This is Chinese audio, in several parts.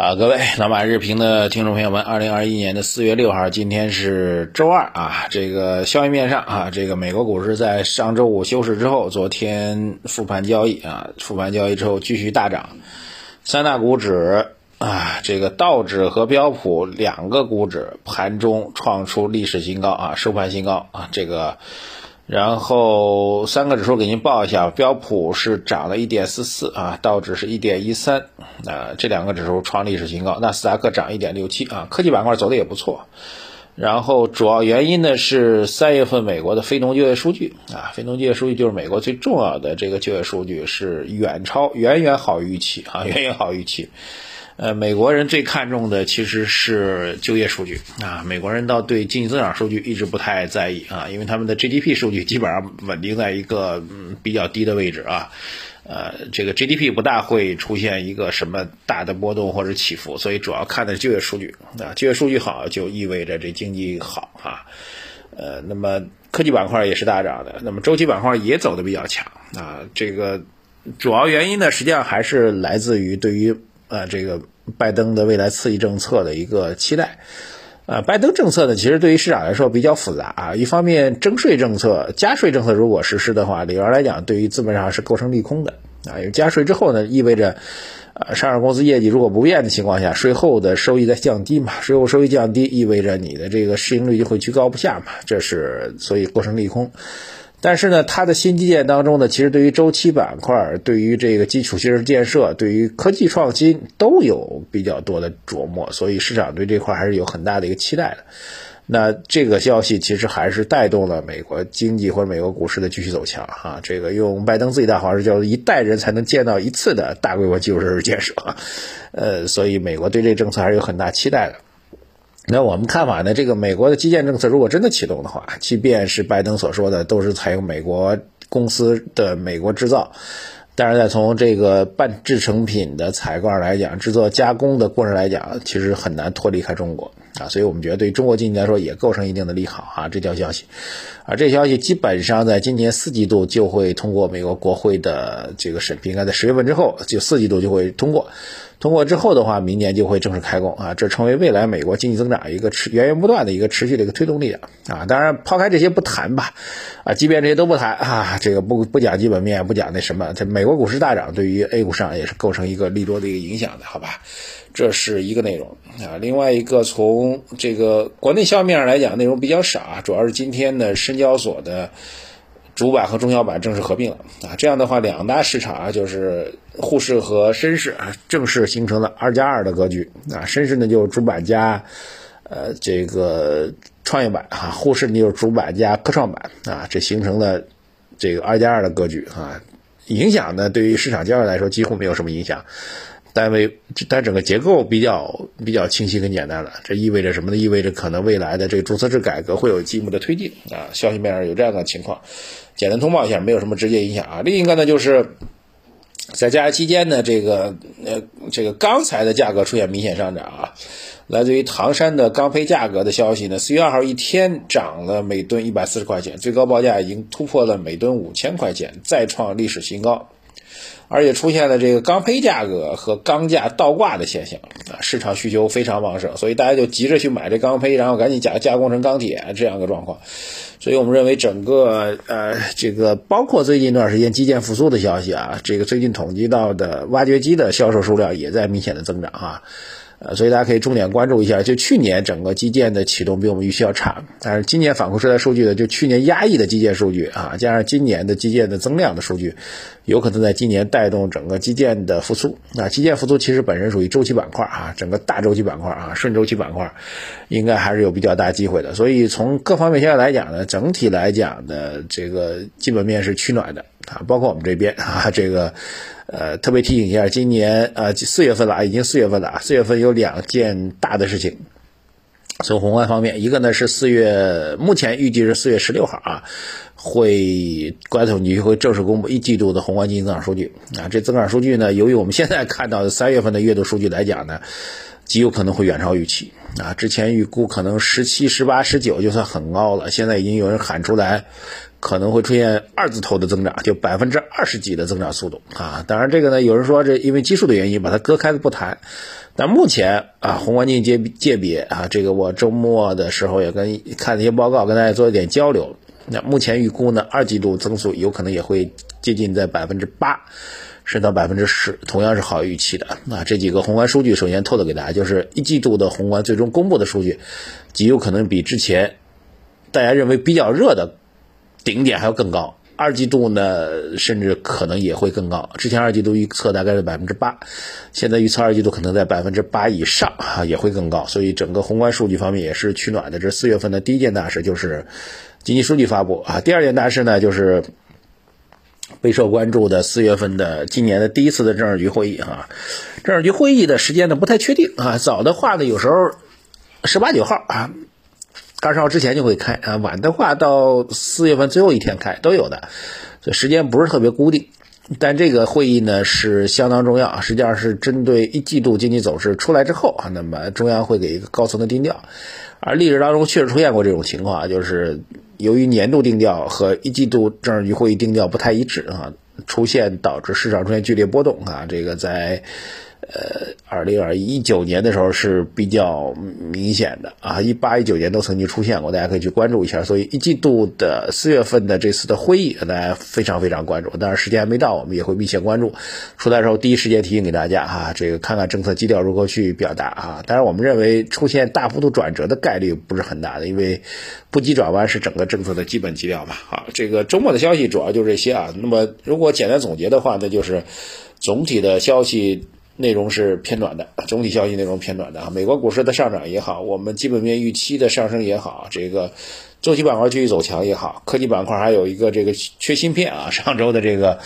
啊，各位老马日评的听众朋友们，二零二一年的四月六号，今天是周二啊。这个消息面上啊，这个美国股市在上周五休市之后，昨天复盘交易啊，复盘交易之后继续大涨，三大股指啊，这个道指和标普两个股指盘中创出历史新高啊，收盘新高啊，这个。然后三个指数给您报一下，标普是涨了一点四四啊，道指是一点一三啊，这两个指数创历史新高。纳斯达克涨一点六七啊，科技板块走的也不错。然后主要原因呢是三月份美国的非农就业数据啊，非农就业数据就是美国最重要的这个就业数据是远超远远好于预期啊，远远好于预期。呃，美国人最看重的其实是就业数据啊。美国人倒对经济增长数据一直不太在意啊，因为他们的 GDP 数据基本上稳定在一个嗯比较低的位置啊。呃，这个 GDP 不大会出现一个什么大的波动或者起伏，所以主要看的是就业数据啊。就业数据好就意味着这经济好啊。呃，那么科技板块也是大涨的，那么周期板块也走的比较强啊。这个主要原因呢，实际上还是来自于对于呃这个。拜登的未来刺激政策的一个期待，呃，拜登政策呢，其实对于市场来说比较复杂啊。一方面，征税政策、加税政策如果实施的话，理论来讲，对于资本上是构成利空的啊。因为加税之后呢，意味着呃，上市公司业绩如果不变的情况下，税后的收益在降低嘛，税后收益降低，意味着你的这个市盈率就会居高不下嘛，这是所以构成利空。但是呢，它的新基建当中呢，其实对于周期板块、对于这个基础设施建设、对于科技创新都有比较多的琢磨，所以市场对这块还是有很大的一个期待的。那这个消息其实还是带动了美国经济或者美国股市的继续走强哈。这个用拜登自己的话说叫做一代人才能见到一次的大规模基础设施建设，呃，所以美国对这个政策还是有很大期待的。那我们看法呢？这个美国的基建政策如果真的启动的话，即便是拜登所说的都是采用美国公司的美国制造，但是在从这个半制成品的采购上来讲，制作加工的过程来讲，其实很难脱离开中国啊。所以我们觉得对中国经济来说也构成一定的利好啊。这条消息，而这消息基本上在今年四季度就会通过美国国会的这个审批，应该在十月份之后就四季度就会通过。通过之后的话，明年就会正式开工啊，这成为未来美国经济增长一个持源源不断的一个持续的一个推动力量啊。当然，抛开这些不谈吧，啊，即便这些都不谈啊，这个不不讲基本面，不讲那什么，这美国股市大涨对于 A 股上也是构成一个利多的一个影响的，好吧？这是一个内容啊。另外一个从这个国内消息面上来讲，内容比较少啊，主要是今天的深交所的。主板和中小板正式合并了啊，这样的话，两大市场啊，就是沪市和深市啊，正式形成了二加二的格局啊。深市呢就是主板加呃这个创业板啊，沪市呢就是主板加科创板啊，这形成了这个二加二的格局啊。影响呢，对于市场交易来说几乎没有什么影响。单位，但整个结构比较比较清晰跟简单了，这意味着什么呢？意味着可能未来的这个注册制改革会有进一步的推进啊。消息面上有这样的情况，简单通报一下，没有什么直接影响啊。另一个呢，就是在假期间呢，这个呃这个钢材的价格出现明显上涨啊。来自于唐山的钢坯价格的消息呢，四月二号一天涨了每吨一百四十块钱，最高报价已经突破了每吨五千块钱，再创历史新高。而且出现了这个钢坯价格和钢价倒挂的现象啊，市场需求非常旺盛，所以大家就急着去买这钢坯，然后赶紧加加工成钢铁这样的状况。所以我们认为整个呃这个包括最近一段时间基建复苏的消息啊，这个最近统计到的挖掘机的销售数量也在明显的增长啊。呃，所以大家可以重点关注一下，就去年整个基建的启动比我们预期要差，但是今年反馈出来数据呢，就去年压抑的基建数据啊，加上今年的基建的增量的数据，有可能在今年带动整个基建的复苏。啊，基建复苏其实本身属于周期板块啊，整个大周期板块啊，顺周期板块，应该还是有比较大机会的。所以从各方面现在来讲呢，整体来讲的这个基本面是趋暖的啊，包括我们这边啊，这个。呃，特别提醒一下，今年呃四月份了啊，已经四月份了啊，四月份有两件大的事情。从宏观方面，一个呢是四月，目前预计是四月十六号啊，会国家统计局会正式公布一季度的宏观经济增长数据啊。这增长数据呢，由于我们现在 看到的三月份的月度数据来讲呢。极有可能会远超预期啊！之前预估可能十七、十八、十九就算很高了，现在已经有人喊出来，可能会出现二字头的增长，就百分之二十几的增长速度啊！当然这个呢，有人说这因为基数的原因，把它割开的不谈。但目前啊，宏观经济界界别啊，这个我周末的时候也跟看了一些报告，跟大家做一点交流。那目前预估呢，二季度增速有可能也会接近在百分之八，甚至到百分之十，同样是好预期的。那这几个宏观数据，首先透露给大家，就是一季度的宏观最终公布的数据，极有可能比之前大家认为比较热的顶点还要更高。二季度呢，甚至可能也会更高。之前二季度预测大概是百分之八，现在预测二季度可能在百分之八以上啊，也会更高。所以整个宏观数据方面也是取暖的。这四月份的第一件大事就是经济数据发布啊，第二件大事呢就是备受关注的四月份的今年的第一次的政治局会议啊。政治局会议的时间呢不太确定啊，早的话呢有时候十八九号啊。二十号之前就会开啊，晚的话到四月份最后一天开都有的，所以时间不是特别固定。但这个会议呢是相当重要，实际上是针对一季度经济走势出来之后啊，那么中央会给一个高层的定调。而历史当中确实出现过这种情况，就是由于年度定调和一季度政治局会议定调不太一致啊，出现导致市场出现剧烈波动啊，这个在。呃，二零二一九年的时候是比较明显的啊，一八一九年都曾经出现过，大家可以去关注一下。所以一季度的四月份的这次的会议，大家非常非常关注。当然时间还没到，我们也会密切关注。出来的时候第一时间提醒给大家哈，这个看看政策基调如何去表达啊。当然我们认为出现大幅度转折的概率不是很大的，因为不急转弯是整个政策的基本基调嘛。好，这个周末的消息主要就这些啊。那么如果简单总结的话，那就是总体的消息。内容是偏暖的，总体消息内容偏暖的啊。美国股市的上涨也好，我们基本面预期的上升也好，这个周期板块继续走强也好，科技板块还有一个这个缺芯片啊，上周的这个。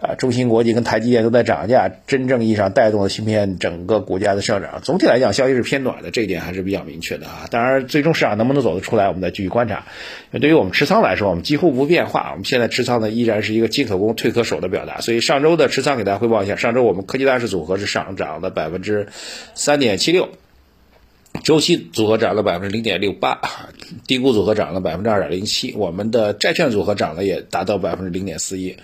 啊，中芯国际跟台积电都在涨价，真正意义上带动了芯片整个股价的上涨。总体来讲，消息是偏暖的，这一点还是比较明确的啊。当然，最终市场能不能走得出来，我们再继续观察。对于我们持仓来说，我们几乎不变化。我们现在持仓呢，依然是一个进可攻、退可守的表达。所以上周的持仓给大家汇报一下：上周我们科技大势组合是上涨了百分之三点七六，周期组合涨了百分之零点六八，低估组合涨了百分之二点零七，我们的债券组合涨了也达到百分之零点四一。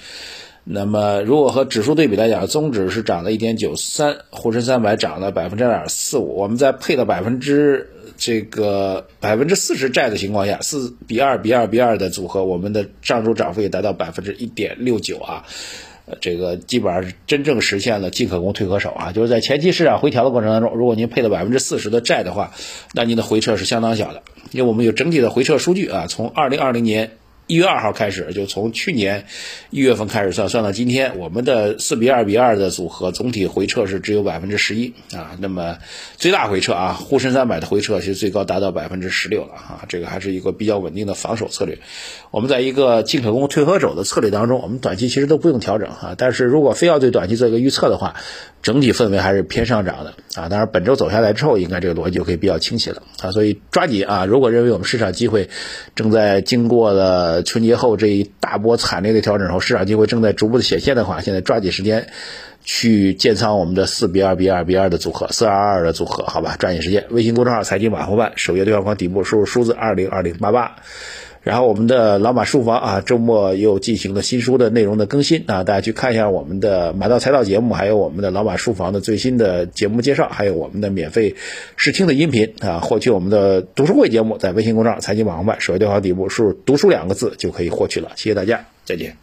那么，如果和指数对比来讲，综指是涨了一点九三，沪深三百涨了百分之二点四五。我们在配了百分之这个百分之四十债的情况下，四比二比二比二的组合，我们的上周涨幅也达到百分之一点六九啊。这个基本上是真正实现了进可攻退可守啊。就是在前期市场回调的过程当中，如果您配了百分之四十的债的话，那您的回撤是相当小的，因为我们有整体的回撤数据啊，从二零二零年。一月二号开始，就从去年一月份开始算，算到今天，我们的四比二比二的组合总体回撤是只有百分之十一啊。那么最大回撤啊，沪深三百的回撤其实最高达到百分之十六了啊。这个还是一个比较稳定的防守策略。我们在一个进可攻退可守的策略当中，我们短期其实都不用调整啊。但是如果非要对短期做一个预测的话，整体氛围还是偏上涨的啊，当然本周走下来之后，应该这个逻辑就可以比较清晰了啊，所以抓紧啊！如果认为我们市场机会正在经过了春节后这一大波惨烈的调整后，市场机会正在逐步的显现的话，现在抓紧时间去建仓我们的四比二比二比二的组合，四二二的组合，好吧？抓紧时间，微信公众号财经马后办首页对话框底部输入数字二零二零八八。然后我们的老马书房啊，周末又进行了新书的内容的更新啊，大家去看一下我们的马道财道节目，还有我们的老马书房的最新的节目介绍，还有我们的免费试听的音频啊，获取我们的读书会节目，在微信公众号财经网红办首页对话底部输入“读书”两个字就可以获取了。谢谢大家，再见。